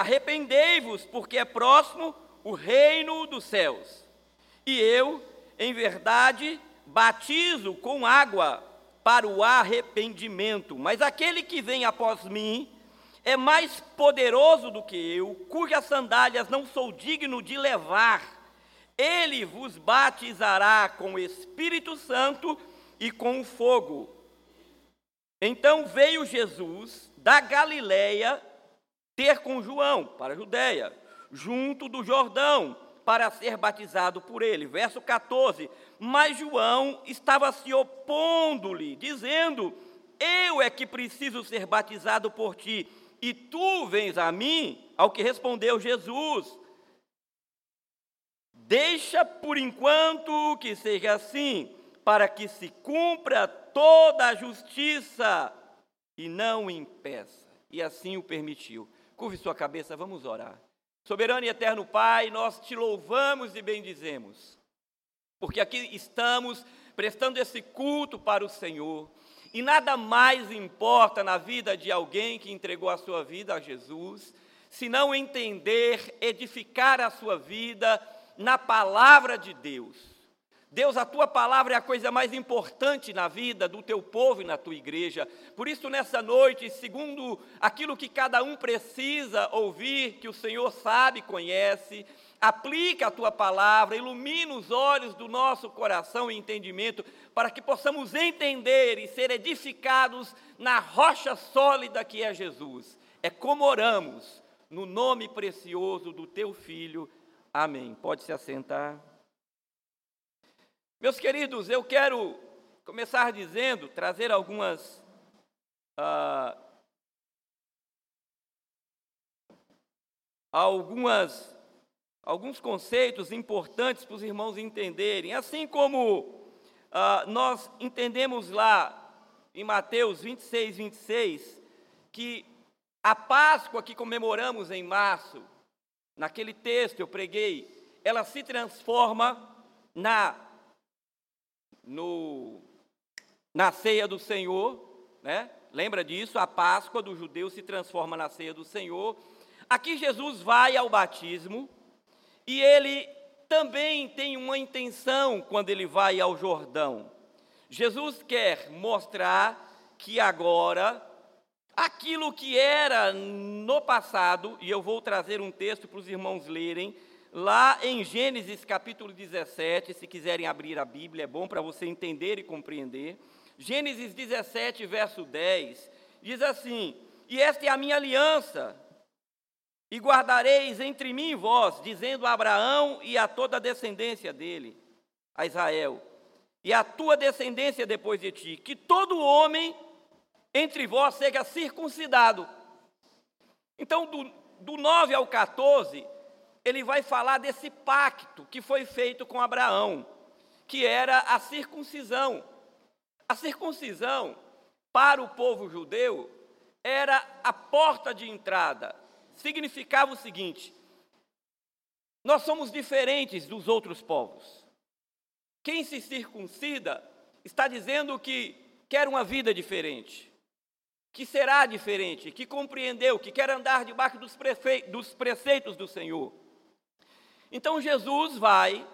Arrependei-vos, porque é próximo o reino dos céus. E eu, em verdade, batizo com água para o arrependimento, mas aquele que vem após mim é mais poderoso do que eu, cujas sandálias não sou digno de levar. Ele vos batizará com o Espírito Santo e com o fogo. Então veio Jesus da Galileia ter com João para a Judéia, junto do Jordão, para ser batizado por ele. Verso 14. Mas João estava se opondo-lhe, dizendo: Eu é que preciso ser batizado por ti, e tu vens a mim? Ao que respondeu Jesus: Deixa por enquanto que seja assim, para que se cumpra toda a justiça e não impeça. E assim o permitiu. Curve sua cabeça, vamos orar. Soberano e eterno Pai, nós te louvamos e bendizemos, porque aqui estamos prestando esse culto para o Senhor. E nada mais importa na vida de alguém que entregou a sua vida a Jesus, senão entender, edificar a sua vida na palavra de Deus. Deus, a tua palavra é a coisa mais importante na vida do teu povo e na tua igreja. Por isso, nessa noite, segundo aquilo que cada um precisa ouvir, que o Senhor sabe, conhece, aplica a tua palavra, ilumina os olhos do nosso coração e entendimento, para que possamos entender e ser edificados na rocha sólida que é Jesus. É como oramos, no nome precioso do teu Filho Amém. Pode se assentar. Meus queridos, eu quero começar dizendo, trazer algumas. Ah, algumas alguns conceitos importantes para os irmãos entenderem. Assim como ah, nós entendemos lá em Mateus 26, 26, que a Páscoa que comemoramos em março naquele texto eu preguei, ela se transforma na no na ceia do Senhor, né? Lembra disso? A Páscoa do judeu se transforma na ceia do Senhor. Aqui Jesus vai ao batismo e ele também tem uma intenção quando ele vai ao Jordão. Jesus quer mostrar que agora aquilo que era no passado, e eu vou trazer um texto para os irmãos lerem, lá em Gênesis capítulo 17, se quiserem abrir a Bíblia, é bom para você entender e compreender. Gênesis 17, verso 10, diz assim: E esta é a minha aliança, e guardareis entre mim e vós, dizendo a Abraão e a toda a descendência dele, a Israel, e a tua descendência depois de ti, que todo homem entre vós seja circuncidado. Então, do, do 9 ao 14, ele vai falar desse pacto que foi feito com Abraão, que era a circuncisão. A circuncisão, para o povo judeu, era a porta de entrada. Significava o seguinte: nós somos diferentes dos outros povos. Quem se circuncida está dizendo que quer uma vida diferente que será diferente, que compreendeu, que quer andar debaixo dos, dos preceitos do Senhor. Então Jesus vai.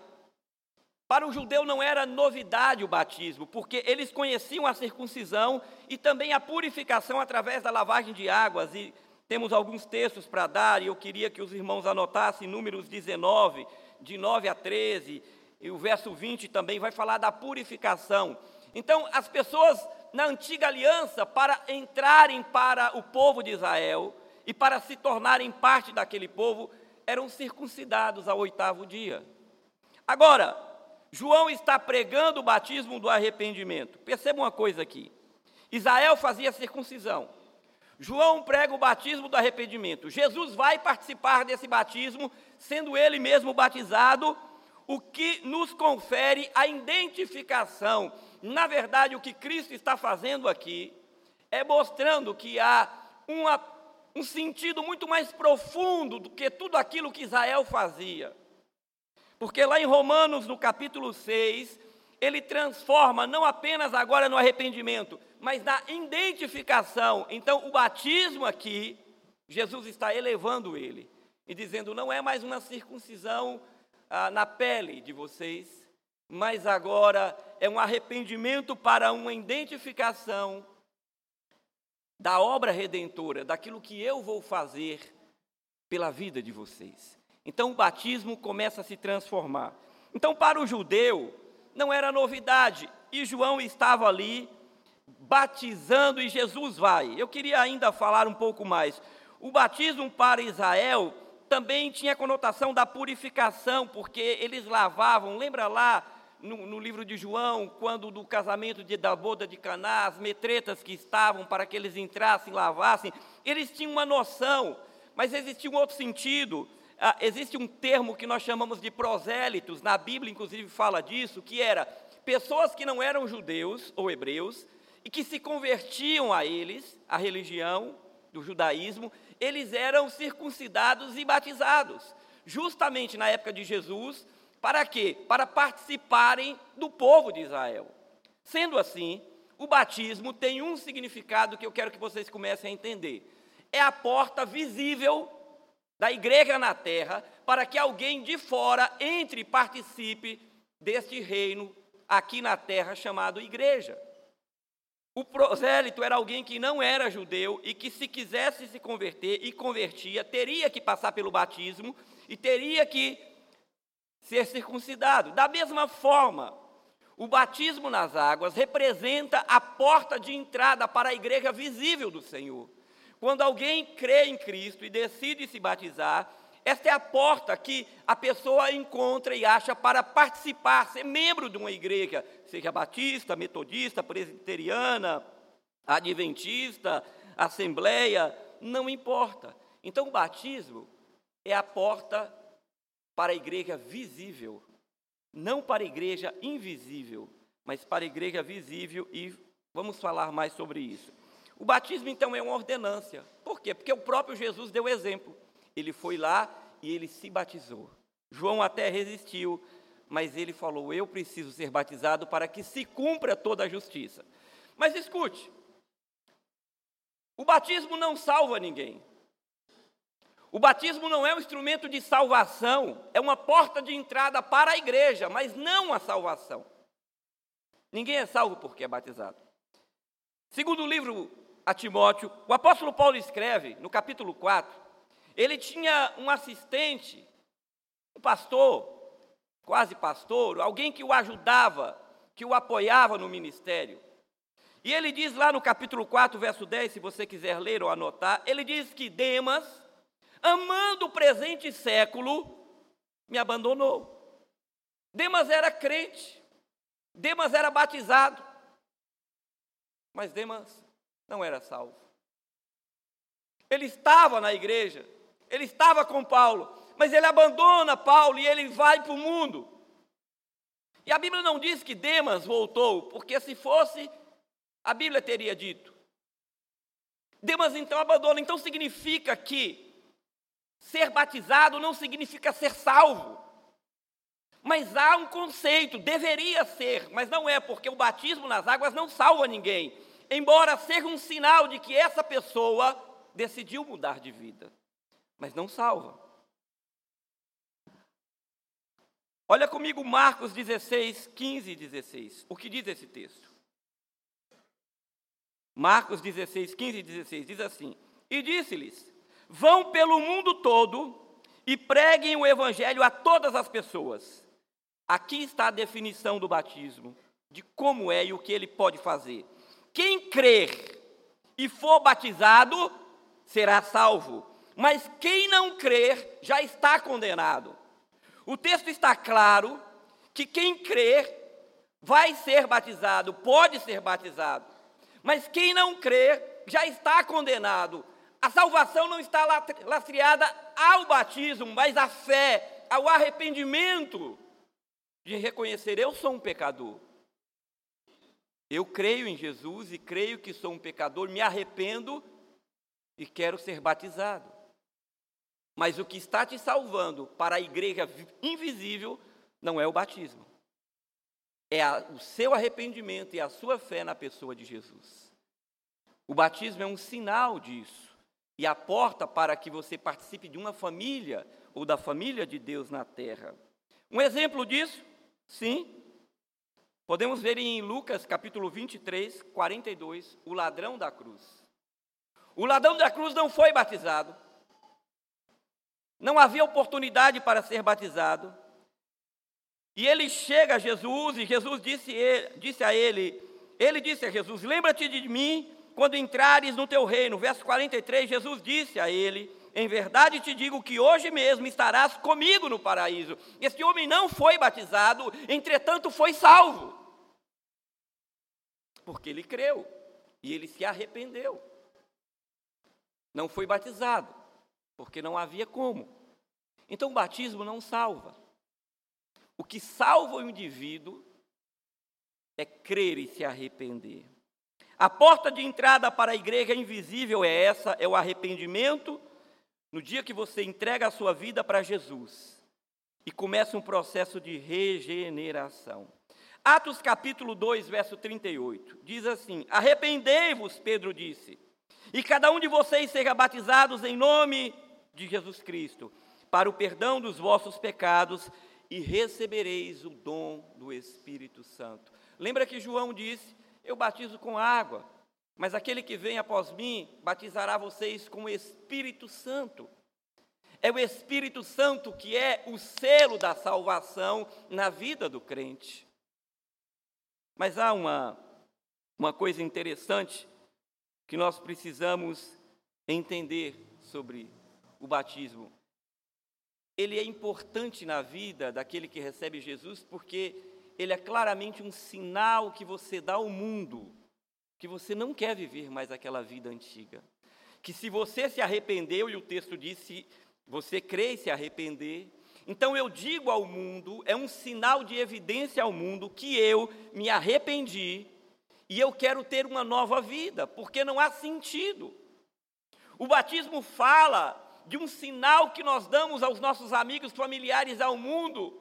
Para o judeu não era novidade o batismo, porque eles conheciam a circuncisão e também a purificação através da lavagem de águas. E temos alguns textos para dar, e eu queria que os irmãos anotassem Números 19, de 9 a 13, e o verso 20 também vai falar da purificação. Então, as pessoas na antiga aliança para entrarem para o povo de Israel e para se tornarem parte daquele povo, eram circuncidados ao oitavo dia. Agora, João está pregando o batismo do arrependimento. Perceba uma coisa aqui: Israel fazia circuncisão. João prega o batismo do arrependimento. Jesus vai participar desse batismo, sendo ele mesmo batizado, o que nos confere a identificação na verdade, o que Cristo está fazendo aqui é mostrando que há uma, um sentido muito mais profundo do que tudo aquilo que Israel fazia. Porque lá em Romanos, no capítulo 6, ele transforma não apenas agora no arrependimento, mas na identificação. Então, o batismo aqui Jesus está elevando ele e dizendo: não é mais uma circuncisão ah, na pele de vocês, mas agora é um arrependimento para uma identificação da obra redentora, daquilo que eu vou fazer pela vida de vocês. Então o batismo começa a se transformar. Então, para o judeu, não era novidade, e João estava ali batizando e Jesus vai. Eu queria ainda falar um pouco mais. O batismo para Israel também tinha conotação da purificação, porque eles lavavam, lembra lá no, no, livro de João, quando do casamento de, da boda de Caná, as metretas que estavam para que eles entrassem, lavassem, eles tinham uma noção, mas existia um outro sentido. Ah, existe um termo que nós chamamos de prosélitos, na Bíblia inclusive fala disso, que era pessoas que não eram judeus ou hebreus e que se convertiam a eles, a religião do judaísmo, eles eram circuncidados e batizados, justamente na época de Jesus, para quê? Para participarem do povo de Israel. Sendo assim, o batismo tem um significado que eu quero que vocês comecem a entender. É a porta visível da igreja na terra para que alguém de fora entre e participe deste reino aqui na terra chamado igreja. O prosélito era alguém que não era judeu e que, se quisesse se converter e convertia, teria que passar pelo batismo e teria que ser circuncidado. Da mesma forma, o batismo nas águas representa a porta de entrada para a igreja visível do Senhor. Quando alguém crê em Cristo e decide se batizar, esta é a porta que a pessoa encontra e acha para participar, ser membro de uma igreja, seja batista, metodista, presbiteriana, adventista, assembleia, não importa. Então, o batismo é a porta para a igreja visível, não para a igreja invisível, mas para a igreja visível e vamos falar mais sobre isso. O batismo, então, é uma ordenância. Por quê? Porque o próprio Jesus deu exemplo. Ele foi lá e ele se batizou. João até resistiu, mas ele falou: Eu preciso ser batizado para que se cumpra toda a justiça. Mas escute: o batismo não salva ninguém. O batismo não é um instrumento de salvação, é uma porta de entrada para a igreja, mas não a salvação. Ninguém é salvo porque é batizado. Segundo o livro a Timóteo, o apóstolo Paulo escreve, no capítulo 4, ele tinha um assistente, um pastor, quase pastor, alguém que o ajudava, que o apoiava no ministério. E ele diz lá no capítulo 4, verso 10, se você quiser ler ou anotar, ele diz que Demas, amando o presente século, me abandonou. Demas era crente, Demas era batizado, mas Demas não era salvo. Ele estava na igreja, ele estava com Paulo, mas ele abandona Paulo e ele vai para o mundo. E a Bíblia não diz que Demas voltou, porque se fosse, a Bíblia teria dito. Demas então abandona, então significa que ser batizado não significa ser salvo. Mas há um conceito, deveria ser, mas não é, porque o batismo nas águas não salva ninguém, embora seja um sinal de que essa pessoa decidiu mudar de vida mas não salva. Olha comigo Marcos 16, 15 e 16. O que diz esse texto? Marcos 16, 15 e 16 diz assim: E disse-lhes: Vão pelo mundo todo e preguem o evangelho a todas as pessoas. Aqui está a definição do batismo, de como é e o que ele pode fazer. Quem crer e for batizado será salvo mas quem não crer já está condenado. O texto está claro que quem crer vai ser batizado, pode ser batizado, mas quem não crer já está condenado. A salvação não está lastreada ao batismo, mas à fé, ao arrependimento de reconhecer: eu sou um pecador. Eu creio em Jesus e creio que sou um pecador, me arrependo e quero ser batizado. Mas o que está te salvando para a igreja invisível não é o batismo. É a, o seu arrependimento e a sua fé na pessoa de Jesus. O batismo é um sinal disso. E a porta para que você participe de uma família ou da família de Deus na terra. Um exemplo disso, sim, podemos ver em Lucas capítulo 23, 42, o ladrão da cruz. O ladrão da cruz não foi batizado, não havia oportunidade para ser batizado. E ele chega a Jesus, e Jesus disse, disse a ele: Ele disse a Jesus: Lembra-te de mim quando entrares no teu reino. Verso 43, Jesus disse a ele: Em verdade te digo que hoje mesmo estarás comigo no paraíso. Este homem não foi batizado, entretanto foi salvo. Porque ele creu e ele se arrependeu. Não foi batizado, porque não havia como. Então o batismo não salva. O que salva o indivíduo é crer e se arrepender. A porta de entrada para a igreja invisível é essa, é o arrependimento. No dia que você entrega a sua vida para Jesus e começa um processo de regeneração. Atos capítulo 2, verso 38, diz assim: Arrependei-vos, Pedro disse, e cada um de vocês seja batizados em nome de Jesus Cristo, para o perdão dos vossos pecados, e recebereis o dom do Espírito Santo. Lembra que João disse eu batizo com água, mas aquele que vem após mim batizará vocês com o Espírito Santo. É o Espírito Santo que é o selo da salvação na vida do crente. Mas há uma, uma coisa interessante que nós precisamos entender sobre o batismo. Ele é importante na vida daquele que recebe Jesus porque ele é claramente um sinal que você dá ao mundo que você não quer viver mais aquela vida antiga. Que se você se arrependeu, e o texto disse, você crê e se arrepender, então eu digo ao mundo, é um sinal de evidência ao mundo que eu me arrependi e eu quero ter uma nova vida, porque não há sentido. O batismo fala de um sinal que nós damos aos nossos amigos, familiares, ao mundo,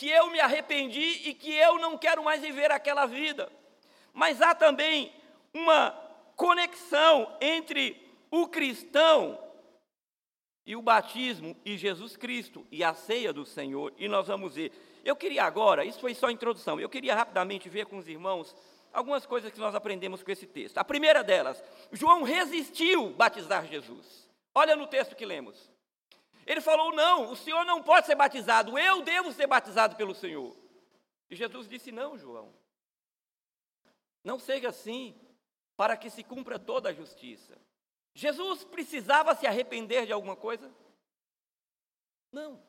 que eu me arrependi e que eu não quero mais viver aquela vida. Mas há também uma conexão entre o cristão e o batismo e Jesus Cristo e a ceia do Senhor, e nós vamos ver. Eu queria agora, isso foi só a introdução, eu queria rapidamente ver com os irmãos algumas coisas que nós aprendemos com esse texto. A primeira delas, João resistiu batizar Jesus. Olha no texto que lemos. Ele falou: Não, o Senhor não pode ser batizado, eu devo ser batizado pelo Senhor. E Jesus disse: Não, João, não seja assim, para que se cumpra toda a justiça. Jesus precisava se arrepender de alguma coisa? Não.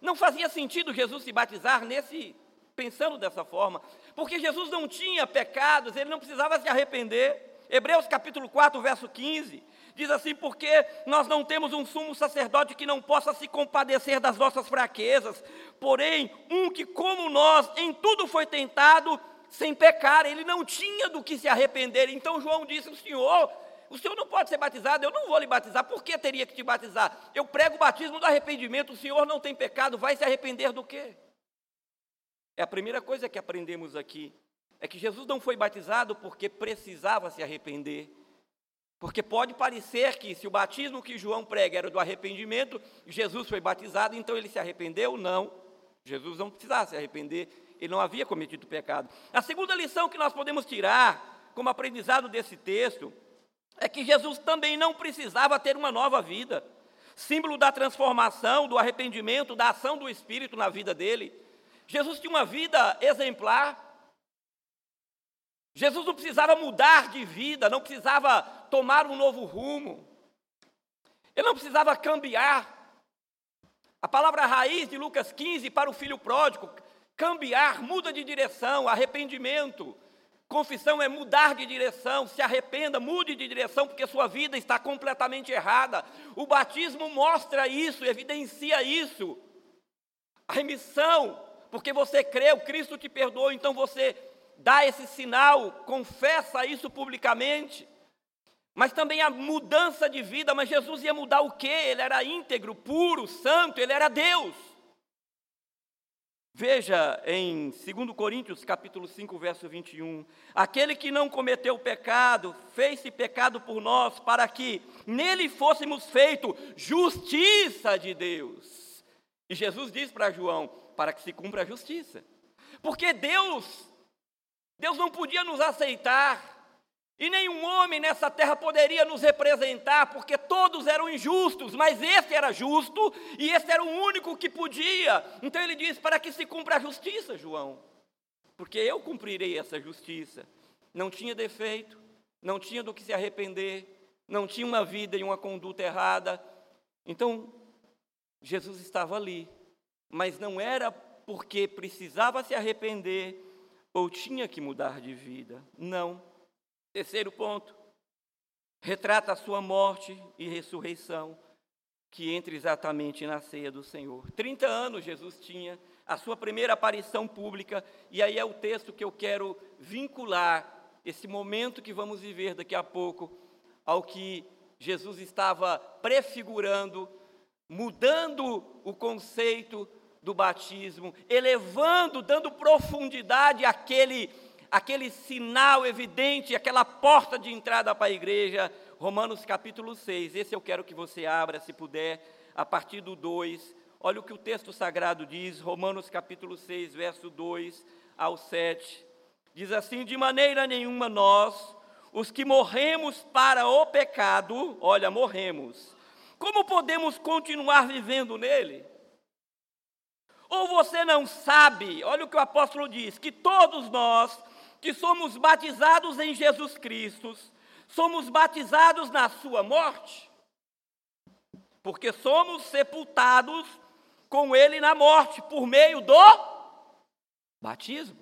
Não fazia sentido Jesus se batizar nesse pensando dessa forma, porque Jesus não tinha pecados, ele não precisava se arrepender. Hebreus capítulo 4, verso 15, diz assim: porque nós não temos um sumo sacerdote que não possa se compadecer das nossas fraquezas, porém, um que, como nós, em tudo foi tentado sem pecar, ele não tinha do que se arrepender. Então João disse: O Senhor, o Senhor não pode ser batizado, eu não vou lhe batizar, por que teria que te batizar? Eu prego o batismo do arrependimento, o Senhor não tem pecado, vai se arrepender do quê? É a primeira coisa que aprendemos aqui. É que Jesus não foi batizado porque precisava se arrepender. Porque pode parecer que se o batismo que João prega era do arrependimento, Jesus foi batizado, então ele se arrependeu? Não. Jesus não precisava se arrepender, ele não havia cometido pecado. A segunda lição que nós podemos tirar como aprendizado desse texto é que Jesus também não precisava ter uma nova vida. Símbolo da transformação, do arrependimento, da ação do Espírito na vida dele. Jesus tinha uma vida exemplar, Jesus não precisava mudar de vida, não precisava tomar um novo rumo, ele não precisava cambiar. A palavra raiz de Lucas 15 para o filho pródigo, cambiar, muda de direção, arrependimento. Confissão é mudar de direção, se arrependa, mude de direção, porque sua vida está completamente errada. O batismo mostra isso, evidencia isso. A remissão, porque você creu, Cristo te perdoou, então você dá esse sinal, confessa isso publicamente. Mas também a mudança de vida, mas Jesus ia mudar o quê? Ele era íntegro, puro, santo, ele era Deus. Veja em 2 Coríntios, capítulo 5, verso 21, aquele que não cometeu pecado, fez-se pecado por nós, para que nele fôssemos feito justiça de Deus. E Jesus diz para João, para que se cumpra a justiça. Porque Deus, Deus não podia nos aceitar e nenhum homem nessa terra poderia nos representar, porque todos eram injustos, mas esse era justo e esse era o único que podia. Então ele diz: para que se cumpra a justiça, João, porque eu cumprirei essa justiça. Não tinha defeito, não tinha do que se arrepender, não tinha uma vida e uma conduta errada. Então, Jesus estava ali, mas não era porque precisava se arrepender ou tinha que mudar de vida. Não. Terceiro ponto, retrata a sua morte e ressurreição, que entra exatamente na ceia do Senhor. 30 anos Jesus tinha, a sua primeira aparição pública, e aí é o texto que eu quero vincular esse momento que vamos viver daqui a pouco ao que Jesus estava prefigurando, mudando o conceito do batismo, elevando, dando profundidade àquele aquele sinal evidente, aquela porta de entrada para a igreja, Romanos capítulo 6. Esse eu quero que você abra, se puder, a partir do 2. Olha o que o texto sagrado diz, Romanos capítulo 6, verso 2 ao 7. Diz assim: De maneira nenhuma nós, os que morremos para o pecado, olha, morremos, como podemos continuar vivendo nele? Ou você não sabe, olha o que o apóstolo diz, que todos nós que somos batizados em Jesus Cristo, somos batizados na Sua morte, porque somos sepultados com Ele na morte, por meio do batismo.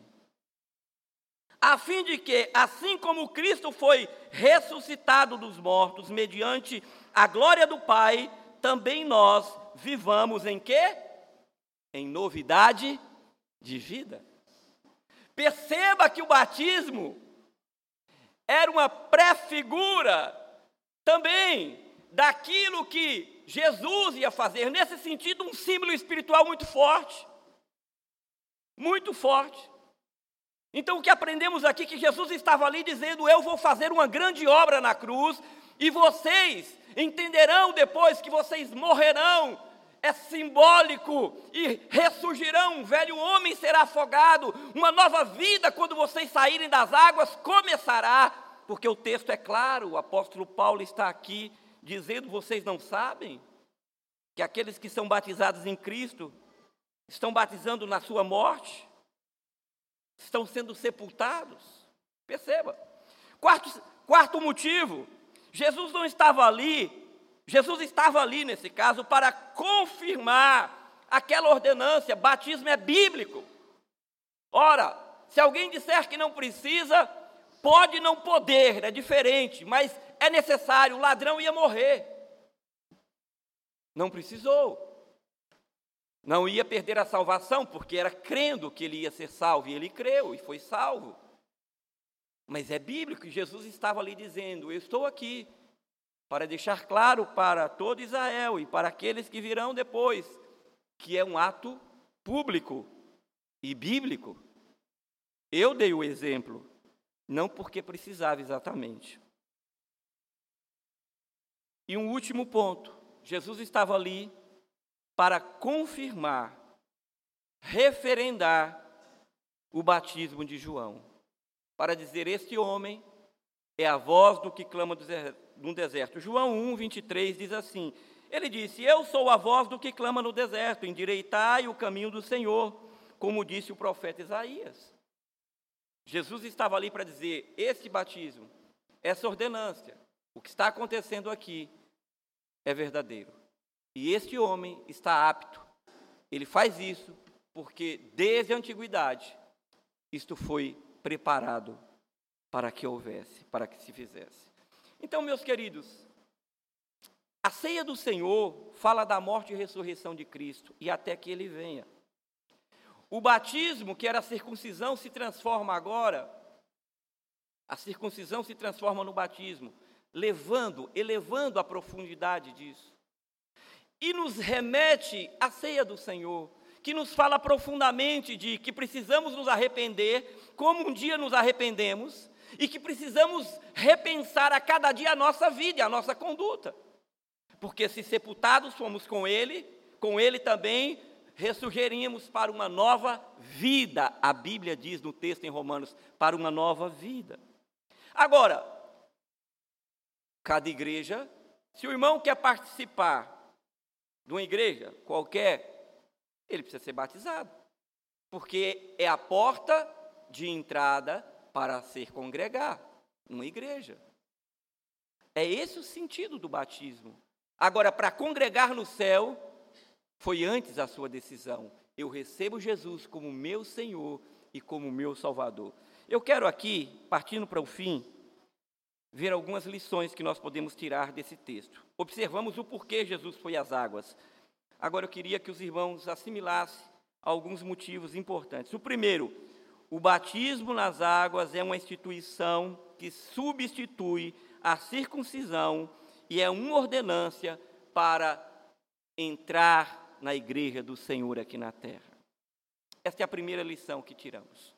A fim de que, assim como Cristo foi ressuscitado dos mortos, mediante a glória do Pai, também nós vivamos em quê? Em novidade de vida. Perceba que o batismo era uma pré-figura também daquilo que Jesus ia fazer, nesse sentido, um símbolo espiritual muito forte. Muito forte. Então, o que aprendemos aqui é que Jesus estava ali dizendo: Eu vou fazer uma grande obra na cruz, e vocês entenderão depois que vocês morrerão é simbólico e ressurgirão, um velho homem será afogado, uma nova vida, quando vocês saírem das águas, começará, porque o texto é claro, o apóstolo Paulo está aqui dizendo: vocês não sabem que aqueles que são batizados em Cristo estão batizando na sua morte, estão sendo sepultados. Perceba. Quarto, quarto motivo: Jesus não estava ali Jesus estava ali, nesse caso, para confirmar aquela ordenância: batismo é bíblico. Ora, se alguém disser que não precisa, pode não poder, é diferente, mas é necessário, o ladrão ia morrer. Não precisou. Não ia perder a salvação, porque era crendo que ele ia ser salvo, e ele creu e foi salvo. Mas é bíblico, Jesus estava ali dizendo: Eu estou aqui, para deixar claro para todo Israel e para aqueles que virão depois que é um ato público e bíblico. Eu dei o exemplo, não porque precisava exatamente. E um último ponto: Jesus estava ali para confirmar, referendar o batismo de João, para dizer: Este homem é a voz do que clama no deserto. João 1, 23 diz assim: Ele disse: Eu sou a voz do que clama no deserto, endireitai o caminho do Senhor, como disse o profeta Isaías. Jesus estava ali para dizer: Este batismo, essa ordenância, o que está acontecendo aqui é verdadeiro. E este homem está apto. Ele faz isso porque desde a antiguidade isto foi preparado para que houvesse, para que se fizesse. Então, meus queridos, a ceia do Senhor fala da morte e ressurreição de Cristo e até que ele venha. O batismo, que era a circuncisão, se transforma agora, a circuncisão se transforma no batismo, levando, elevando a profundidade disso. E nos remete à ceia do Senhor, que nos fala profundamente de que precisamos nos arrepender, como um dia nos arrependemos, e que precisamos repensar a cada dia a nossa vida e a nossa conduta. Porque se sepultados fomos com Ele, com Ele também ressurgiríamos para uma nova vida. A Bíblia diz no texto em Romanos, para uma nova vida. Agora, cada igreja, se o irmão quer participar de uma igreja qualquer, ele precisa ser batizado. Porque é a porta de entrada para ser congregar numa igreja. É esse o sentido do batismo. Agora, para congregar no céu, foi antes a sua decisão. Eu recebo Jesus como meu Senhor e como meu Salvador. Eu quero aqui, partindo para o fim, ver algumas lições que nós podemos tirar desse texto. Observamos o porquê Jesus foi às águas. Agora eu queria que os irmãos assimilassem alguns motivos importantes. O primeiro, o batismo nas águas é uma instituição que substitui a circuncisão e é uma ordenância para entrar na igreja do Senhor aqui na terra. Esta é a primeira lição que tiramos.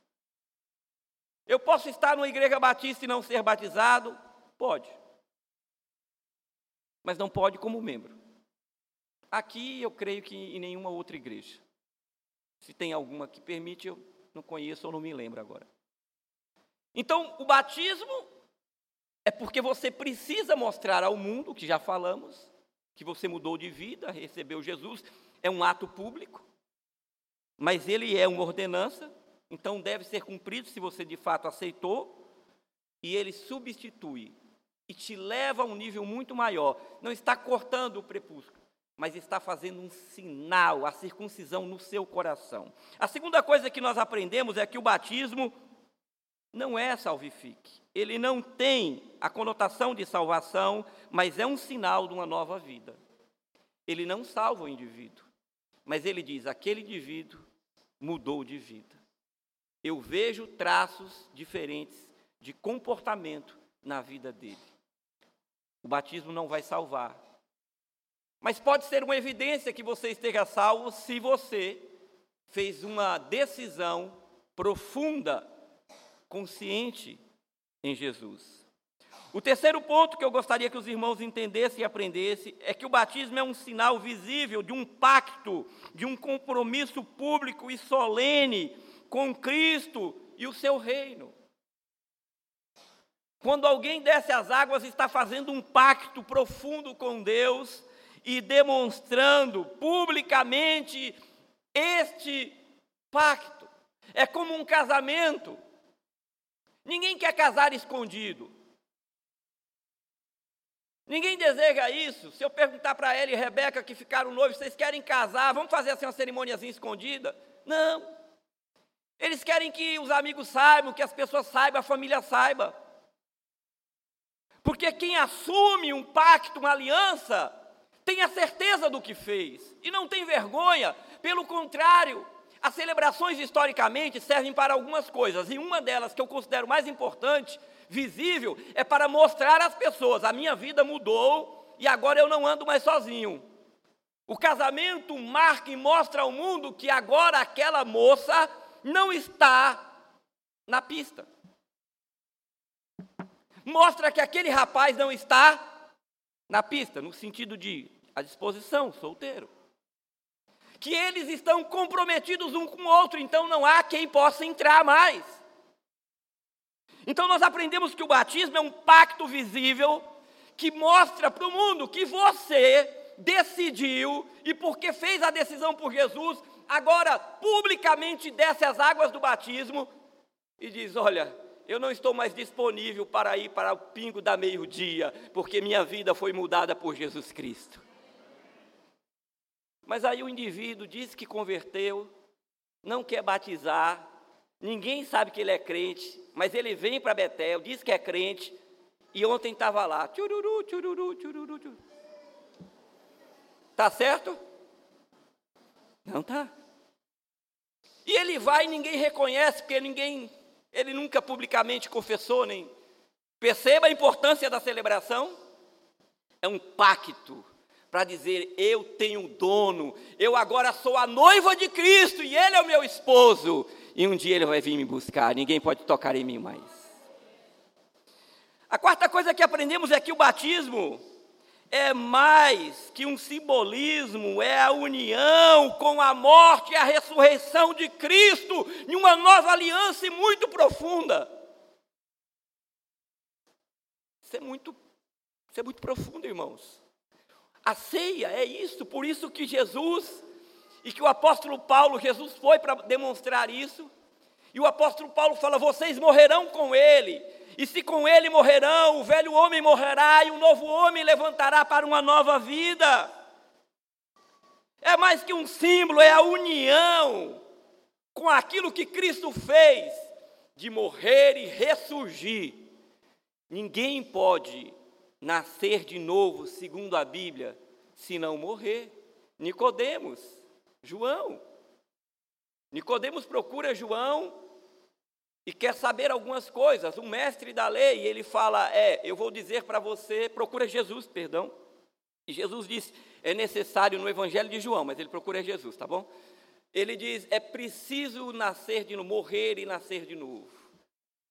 Eu posso estar numa igreja batista e não ser batizado? Pode. Mas não pode como membro. Aqui eu creio que em nenhuma outra igreja. Se tem alguma que permite, eu não conheço ou não me lembro agora. Então, o batismo é porque você precisa mostrar ao mundo, que já falamos, que você mudou de vida, recebeu Jesus, é um ato público, mas ele é uma ordenança, então deve ser cumprido se você de fato aceitou, e ele substitui e te leva a um nível muito maior. Não está cortando o prepúsculo, mas está fazendo um sinal, a circuncisão no seu coração. A segunda coisa que nós aprendemos é que o batismo não é salvifique. Ele não tem a conotação de salvação, mas é um sinal de uma nova vida. Ele não salva o indivíduo. Mas ele diz: aquele indivíduo mudou de vida. Eu vejo traços diferentes de comportamento na vida dele. O batismo não vai salvar. Mas pode ser uma evidência que você esteja salvo se você fez uma decisão profunda, consciente em Jesus. O terceiro ponto que eu gostaria que os irmãos entendessem e aprendessem é que o batismo é um sinal visível de um pacto, de um compromisso público e solene com Cristo e o seu reino. Quando alguém desce as águas, está fazendo um pacto profundo com Deus e demonstrando publicamente este pacto. É como um casamento. Ninguém quer casar escondido. Ninguém deseja isso. Se eu perguntar para ela e Rebeca que ficaram noivos, vocês querem casar, vamos fazer assim uma cerimôniazinha escondida? Não. Eles querem que os amigos saibam, que as pessoas saibam, a família saiba. Porque quem assume um pacto, uma aliança, tem a certeza do que fez e não tem vergonha. Pelo contrário, as celebrações historicamente servem para algumas coisas, e uma delas que eu considero mais importante visível é para mostrar às pessoas: a minha vida mudou e agora eu não ando mais sozinho. O casamento marca e mostra ao mundo que agora aquela moça não está na pista. Mostra que aquele rapaz não está na pista, no sentido de à disposição, solteiro. Que eles estão comprometidos um com o outro, então não há quem possa entrar mais. Então nós aprendemos que o batismo é um pacto visível que mostra para o mundo que você decidiu e porque fez a decisão por Jesus, agora publicamente desce as águas do batismo e diz: Olha, eu não estou mais disponível para ir para o pingo da meio-dia, porque minha vida foi mudada por Jesus Cristo. Mas aí o indivíduo diz que converteu, não quer batizar, Ninguém sabe que ele é crente, mas ele vem para Betel, diz que é crente, e ontem estava lá. Tchururu, tchururu, tchururu, tchururu. Tá certo? Não tá. E ele vai e ninguém reconhece, porque ninguém, ele nunca publicamente confessou, nem. Perceba a importância da celebração. É um pacto para dizer: Eu tenho dono, eu agora sou a noiva de Cristo e Ele é o meu esposo. E um dia Ele vai vir me buscar, ninguém pode tocar em mim mais. A quarta coisa que aprendemos é que o batismo é mais que um simbolismo, é a união com a morte e a ressurreição de Cristo em uma nova aliança e muito profunda. Isso é muito, isso é muito profundo, irmãos. A ceia é isso, por isso que Jesus e que o apóstolo Paulo, Jesus foi para demonstrar isso. E o apóstolo Paulo fala: vocês morrerão com ele, e se com ele morrerão, o velho homem morrerá e o novo homem levantará para uma nova vida. É mais que um símbolo, é a união com aquilo que Cristo fez de morrer e ressurgir. Ninguém pode nascer de novo, segundo a Bíblia, se não morrer. Nicodemos, João. Nicodemos procura João e quer saber algumas coisas. O mestre da lei, ele fala: "É, eu vou dizer para você, procura Jesus, perdão". E Jesus diz: "É necessário no evangelho de João, mas ele procura Jesus, tá bom? Ele diz: "É preciso nascer de novo, morrer e nascer de novo".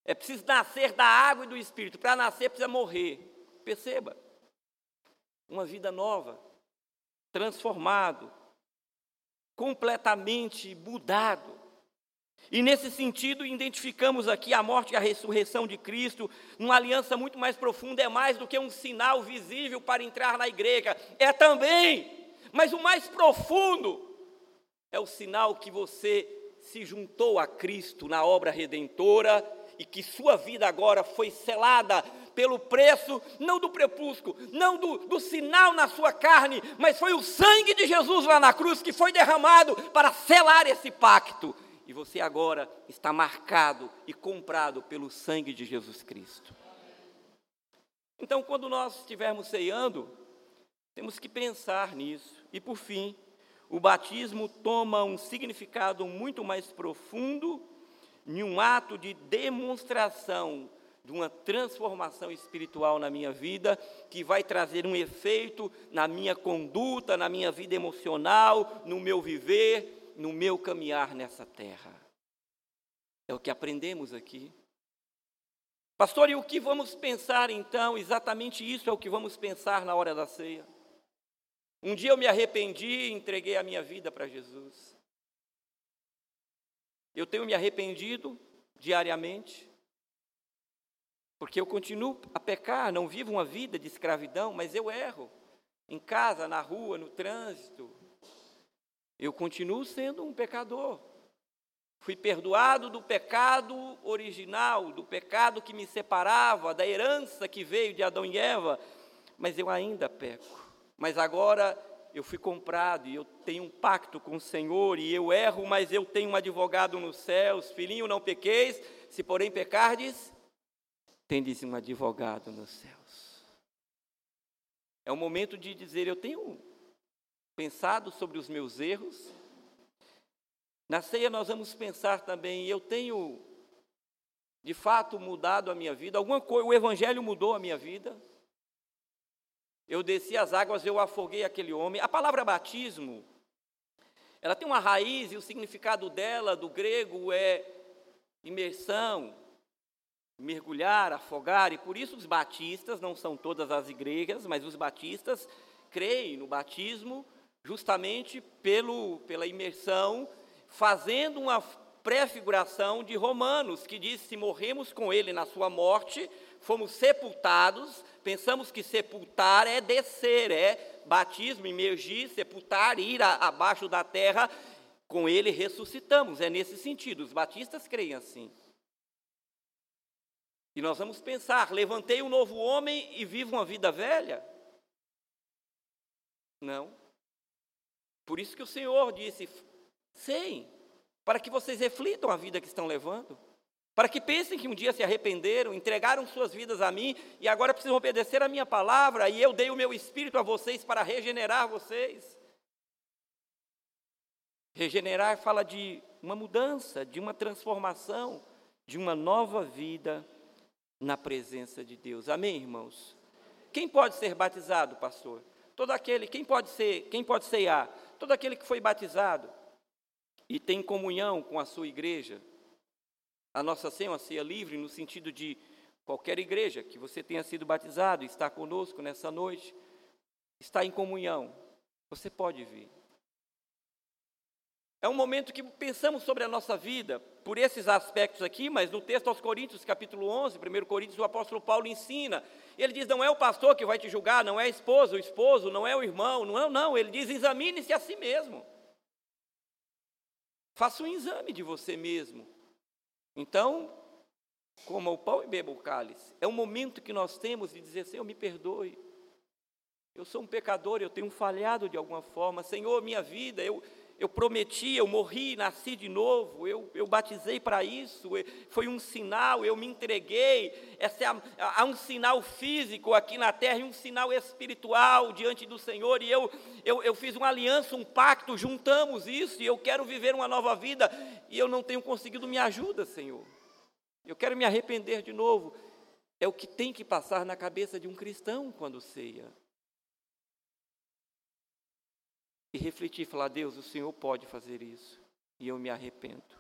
É preciso nascer da água e do espírito. Para nascer precisa morrer. Perceba. Uma vida nova, transformado, completamente mudado. E nesse sentido, identificamos aqui a morte e a ressurreição de Cristo, numa aliança muito mais profunda, é mais do que um sinal visível para entrar na igreja, é também, mas o mais profundo é o sinal que você se juntou a Cristo na obra redentora e que sua vida agora foi selada pelo preço, não do prepúsculo, não do, do sinal na sua carne, mas foi o sangue de Jesus lá na cruz que foi derramado para selar esse pacto e você agora está marcado e comprado pelo sangue de Jesus Cristo. Então, quando nós estivermos ceando, temos que pensar nisso. E por fim, o batismo toma um significado muito mais profundo em um ato de demonstração de uma transformação espiritual na minha vida, que vai trazer um efeito na minha conduta, na minha vida emocional, no meu viver, no meu caminhar nessa terra. É o que aprendemos aqui. Pastor, e o que vamos pensar então? Exatamente isso é o que vamos pensar na hora da ceia. Um dia eu me arrependi e entreguei a minha vida para Jesus. Eu tenho me arrependido diariamente, porque eu continuo a pecar, não vivo uma vida de escravidão, mas eu erro. Em casa, na rua, no trânsito, eu continuo sendo um pecador. Fui perdoado do pecado original, do pecado que me separava, da herança que veio de Adão e Eva, mas eu ainda peco. Mas agora eu fui comprado e eu tenho um pacto com o Senhor e eu erro, mas eu tenho um advogado nos céus. Filhinho, não pequeis, se porém pecardes, tendes um advogado nos céus. É o momento de dizer: eu tenho pensado sobre os meus erros. Na ceia nós vamos pensar também, eu tenho de fato mudado a minha vida, alguma coisa, o evangelho mudou a minha vida. Eu desci as águas, eu afoguei aquele homem. A palavra batismo, ela tem uma raiz e o significado dela do grego é imersão, mergulhar, afogar, e por isso os batistas, não são todas as igrejas, mas os batistas creem no batismo justamente pelo, pela imersão, fazendo uma prefiguração de Romanos, que diz: se morremos com ele na sua morte, fomos sepultados, pensamos que sepultar é descer, é batismo, imergir, sepultar, ir a, abaixo da terra, com ele ressuscitamos. É nesse sentido, os batistas creem assim. E nós vamos pensar: levantei um novo homem e vivo uma vida velha? Não. Por isso que o Senhor disse: Sim, para que vocês reflitam a vida que estão levando, para que pensem que um dia se arrependeram, entregaram suas vidas a mim e agora precisam obedecer a minha palavra, e eu dei o meu espírito a vocês para regenerar vocês. Regenerar fala de uma mudança, de uma transformação, de uma nova vida na presença de Deus. Amém, irmãos? Quem pode ser batizado, pastor? Todo aquele, quem pode ser, quem pode ceiar? Todo aquele que foi batizado e tem comunhão com a sua igreja. A nossa ceia é uma ceia livre no sentido de qualquer igreja que você tenha sido batizado, está conosco nessa noite, está em comunhão, você pode vir. É um momento que pensamos sobre a nossa vida por esses aspectos aqui, mas no texto aos Coríntios, capítulo 11, 1 Coríntios, o apóstolo Paulo ensina. Ele diz: não é o pastor que vai te julgar, não é a esposa, o esposo, não é o irmão, não é, não. Ele diz: examine-se a si mesmo. Faça um exame de você mesmo. Então, coma o pão e beba o cálice. É um momento que nós temos de dizer: Senhor, me perdoe. Eu sou um pecador, eu tenho falhado de alguma forma. Senhor, minha vida, eu, eu prometi, eu morri, nasci de novo, eu, eu batizei para isso, foi um sinal, eu me entreguei. Essa é a, há um sinal físico aqui na terra e um sinal espiritual diante do Senhor, e eu, eu, eu fiz uma aliança, um pacto, juntamos isso, e eu quero viver uma nova vida, e eu não tenho conseguido, me ajuda, Senhor. Eu quero me arrepender de novo. É o que tem que passar na cabeça de um cristão quando ceia e refletir, falar: Deus, o Senhor pode fazer isso, e eu me arrependo.